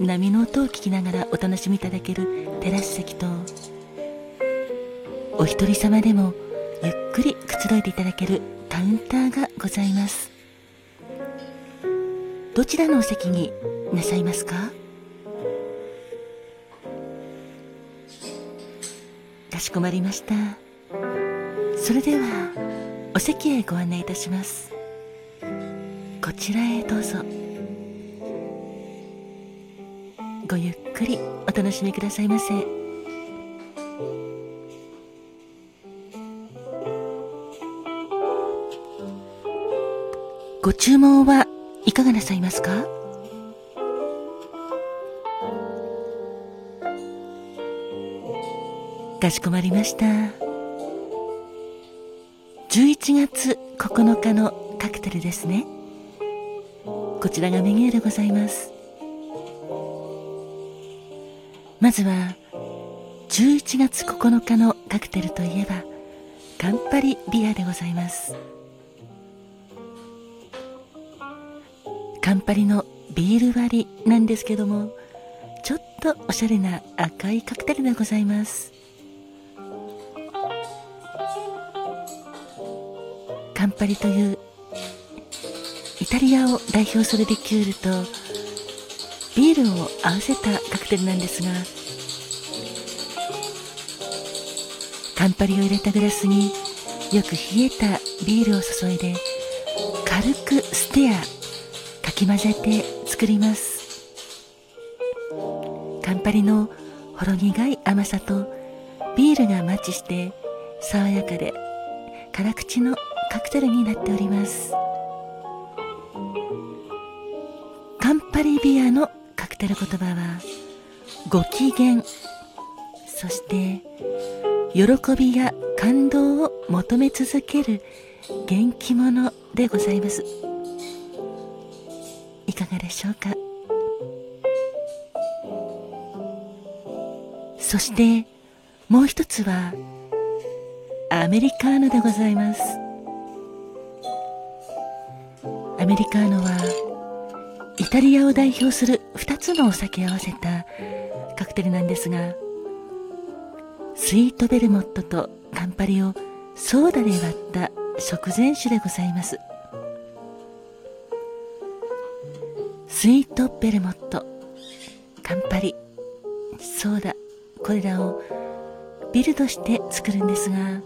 波の音を聞きながらお楽しみいただけるテラス席とお一人様でもゆっくりくつろいでいただけるカウンターがございます。どちらのお席になさいますか？かしこまりました。それではお席へご案内いたします。こちらへどうぞ。ごゆっくりお楽しみくださいませ。ご注文はいかがなさいますか？かしこまりました。11月9日のカクテルですね。こちらがメニューでございます。まずは11月9日のカクテルといえばカンパリビアでございます。カンパリのビール割りなんですけどもちょっとおしゃれな赤いカクテルでございます。カンパリというイタリアを代表するリキュールとビールを合わせたカクテルなんですがカンパリを入れたグラスによく冷えたビールを注いで軽くステアかき混ぜて作ります。カンパリのほろ苦い甘さとビールがマッチして爽やかで辛口のカクテルになっております。カンパリビアのカクテル言葉はご機嫌。そして喜びや感動を求め続ける元気者でございます。いかがでしょうか？そしてもう一つはアメリカーノでございます。アメリカーノはイタリアを代表する2つのお酒合わせたカクテルなんですがスイートベルモットとカンパリをソーダで割った食前酒でございます。スイートベルモットカンパリソーダこれらをビルドして作るんですが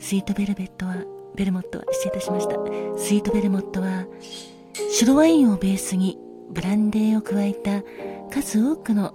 スイートベルベットはベルモットは失礼いたしました。スイートベルモットは白ワインをベースにブランデーを加えた数多くの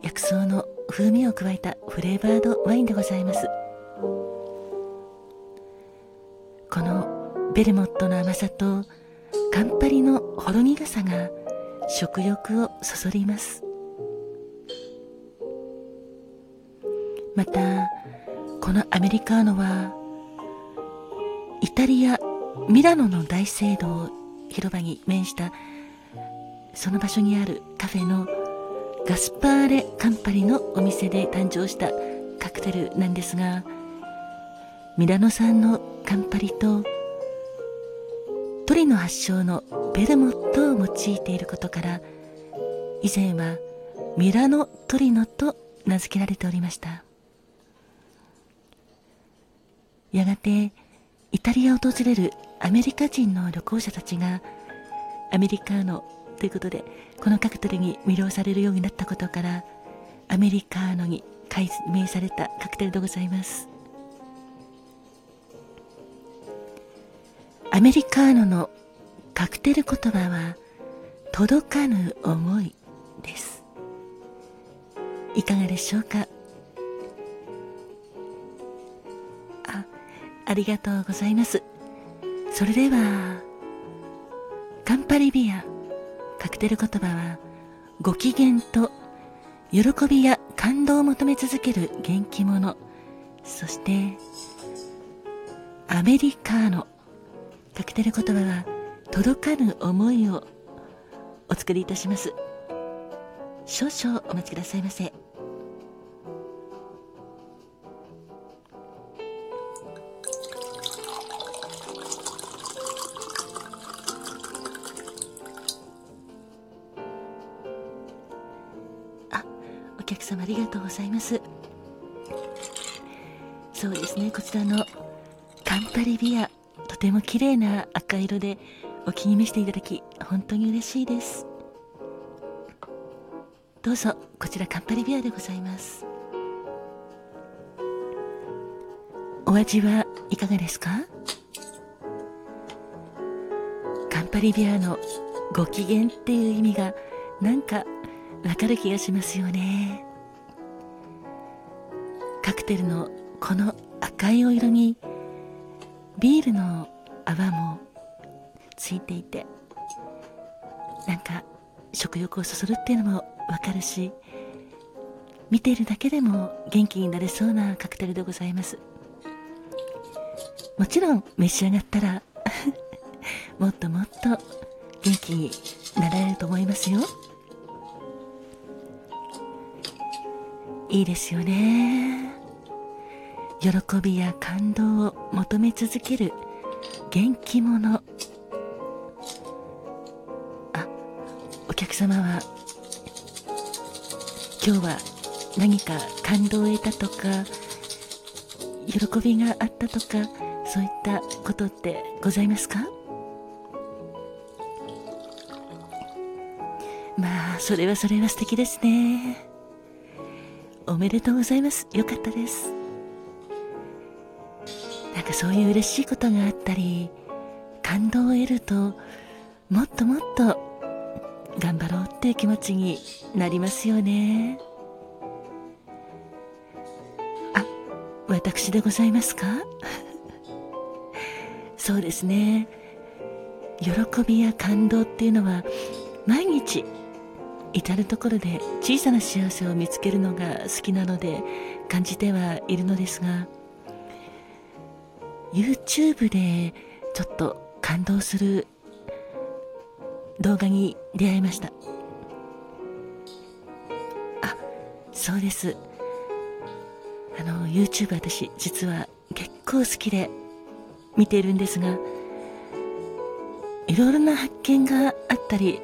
薬草の風味を加えたフレーバードワインでございます。このベルモットの甘さとカンパリのほろ苦さが食欲をそそります。またこのアメリカーノはイタリアミラノの大聖堂広場に面したその場所にあるカフェのガスパーレ・カンパリのお店で誕生したカクテルなんですがミラノ産のカンパリとトリノ発祥のベルモットを用いていることから以前はミラノトリノと名付けられておりました。やがてイタリアを訪れるアメリカ人の旅行者たちがアメリカーノということでこのカクテルに魅了されるようになったことからアメリカーノに改名されたカクテルでございます。アメリカーノのカクテル言葉は届かぬ思いです。いかがでしょうか？あありがとうございます。それではカンパリビアカクテル言葉はご機嫌と喜びや感動を求め続ける元気者。そしてアメリカーノカクテル言葉は届かぬ思いをお作りいたします。少々お待ちくださいませ。客様ありがとうございます。そうですね。こちらのカンパリビアとても綺麗な赤色でお気に召していただき本当に嬉しいです。どうぞこちらカンパリビアでございます。お味はいかがですか？カンパリビアのご機嫌っていう意味がなんかわかる気がしますよね。カクテルのこの赤いお色にビールの泡もついていてなんか食欲をそそるっていうのもわかるし見ているだけでも元気になれそうなカクテルでございます。もちろん召し上がったら もっともっと元気になられると思いますよ。いいですよね。喜びや感動を求め続ける元気者。あお客様は今日は何か感動を得たとか喜びがあったとかそういったことってございますか？まあそれはそれは素敵ですね。おめでとうございます。よかったです。なんかそういう嬉しいことがあったり感動を得るともっともっと頑張ろうっていう気持ちになりますよね。あ私でございますか？そうですね。喜びや感動っていうのは毎日至る所で小さな幸せを見つけるのが好きなので感じてはいるのですが YouTube でちょっと感動する動画に出会いました。あそうです。あの YouTube 私実は結構好きで見ているんですがいろいろな発見があったり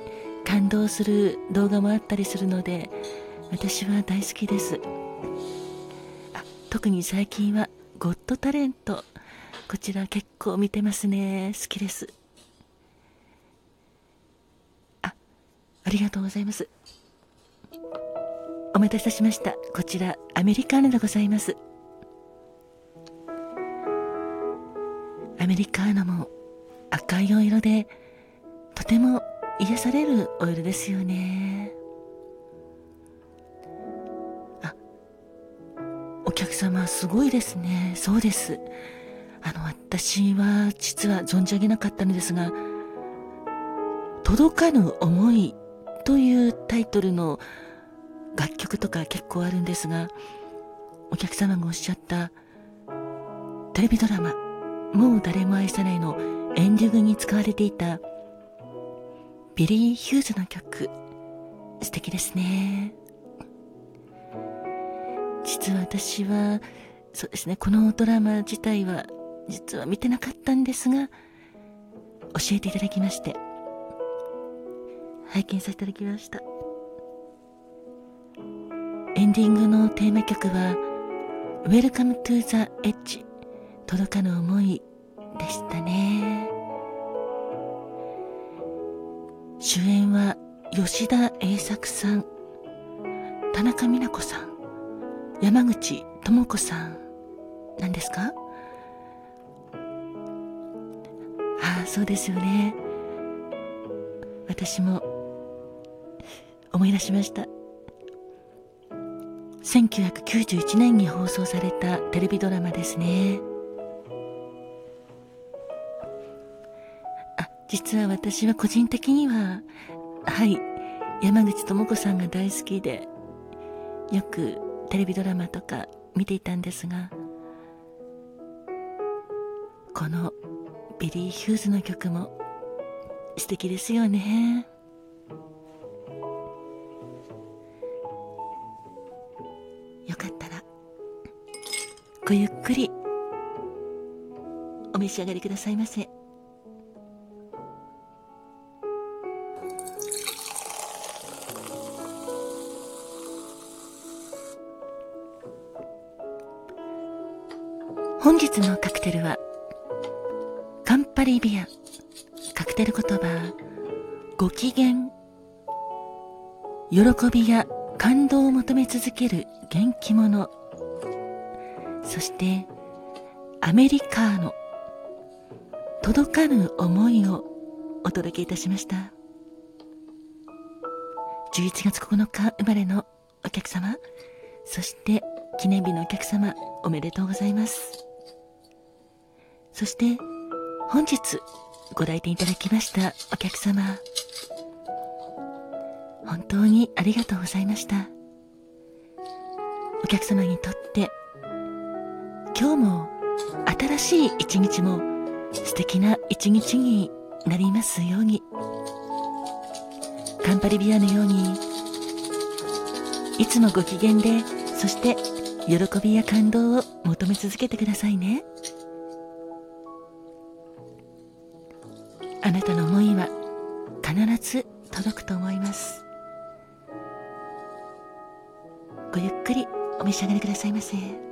感動する動画もあったりするので私は大好きです。あ特に最近はゴッドタレント。こちら結構見てますね。好きです。あありがとうございます。お待たせしました。こちらアメリカーノでございます。アメリカーノも赤いお色でとても癒されるお色ですよね。あお客様すごいですね。そうです。あの私は実は存じ上げなかったのですが「届かぬ思い」というタイトルの楽曲とか結構あるんですがお客様がおっしゃったテレビドラマ「もう誰も愛さない」のエンディングに使われていたビリー・ヒューズの曲。素敵ですね。実は私はそうですね。このドラマ自体は実は見てなかったんですが教えていただきまして。拝見させていただきました。エンディングのテーマ曲は「Welcome to the Edge 届かぬ思い」でしたね。主演は吉田栄作さん田中美奈子さん山口智子さんなんですか？ああそうですよね。私も思い出しました。1991年に放送されたテレビドラマですね。実は私は個人的にははい山口智子さんが大好きでよくテレビドラマとか見ていたんですがこのビリー・ヒューズの曲も素敵ですよね。よかったらごゆっくりお召し上がりくださいませ。本日のカクテルはカンパリビアカクテル言葉ご機嫌喜びや感動を求め続ける元気者そしてアメリカーノ届かぬ思いをお届けいたしました。11月9日生まれのお客様そして記念日のお客様おめでとうございます。そして本日ご来店いただきましたお客様。本当にありがとうございました。お客様にとって今日も新しい一日も素敵な一日になりますように。カンパリビアのようにいつもご機嫌でそして喜びや感動を求め続けてくださいね。と思いますごゆっくりお召し上がりくださいませ。